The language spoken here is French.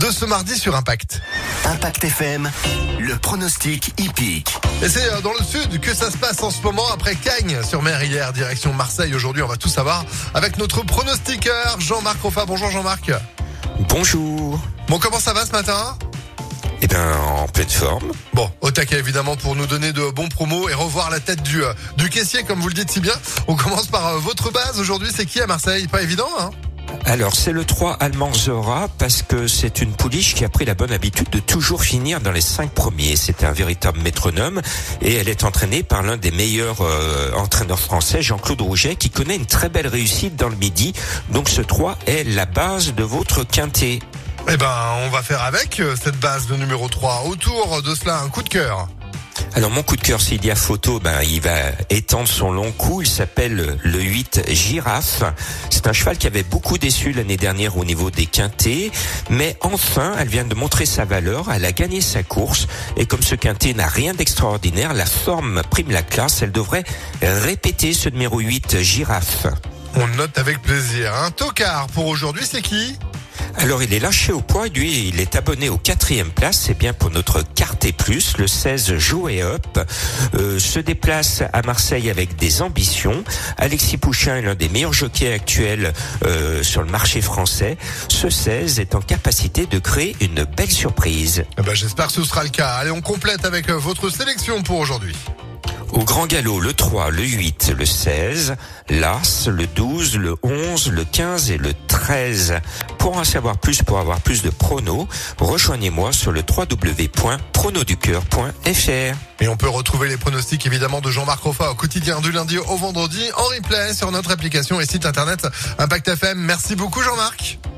de ce mardi sur Impact. Impact FM, le pronostic hippique. Et c'est euh, dans le sud que ça se passe en ce moment après Cagnes sur mer hier, direction Marseille. Aujourd'hui, on va tout savoir avec notre pronostiqueur Jean-Marc Roffa. Bonjour Jean-Marc. Bonjour. Bon, comment ça va ce matin? Eh bien, en pleine forme. Bon, au taquet évidemment pour nous donner de bons promos et revoir la tête du, euh, du caissier comme vous le dites si bien. On commence par euh, votre base aujourd'hui, c'est qui à Marseille? Pas évident hein? Alors, c'est le 3 allemand Zora parce que c'est une pouliche qui a pris la bonne habitude de toujours finir dans les cinq premiers. C'est un véritable métronome et elle est entraînée par l'un des meilleurs euh, entraîneurs français, Jean-Claude Rouget, qui connaît une très belle réussite dans le midi. Donc ce 3 est la base de votre quintet. Eh ben, on va faire avec euh, cette base de numéro 3. Autour de cela, un coup de cœur. Alors mon coup de cœur, s'il y a photo, ben il va étendre son long cou. Il s'appelle le 8 Girafe. C'est un cheval qui avait beaucoup déçu l'année dernière au niveau des quintés, mais enfin, elle vient de montrer sa valeur. Elle a gagné sa course et comme ce quintet n'a rien d'extraordinaire, la forme prime la classe. Elle devrait répéter ce numéro 8 Girafe. On note avec plaisir. Un tocard pour aujourd'hui, c'est qui? Alors il est lâché au poids, lui il est abonné au quatrième place, c'est bien pour notre Carté Plus, le 16 Jouet Up, se déplace à Marseille avec des ambitions. Alexis Pouchin est l'un des meilleurs jockeys actuels euh, sur le marché français. Ce 16 est en capacité de créer une belle surprise. Eh ben, J'espère que ce sera le cas. Allez, on complète avec euh, votre sélection pour aujourd'hui. Au grand galop, le 3, le 8, le 16, l'As, le 12, le 11, le 15 et le 13. Pour en savoir plus, pour avoir plus de pronos, rejoignez-moi sur le www.pronoducœur.fr. Et on peut retrouver les pronostics évidemment de Jean-Marc Roffa au quotidien du lundi au vendredi en replay sur notre application et site internet Impact FM. Merci beaucoup Jean-Marc.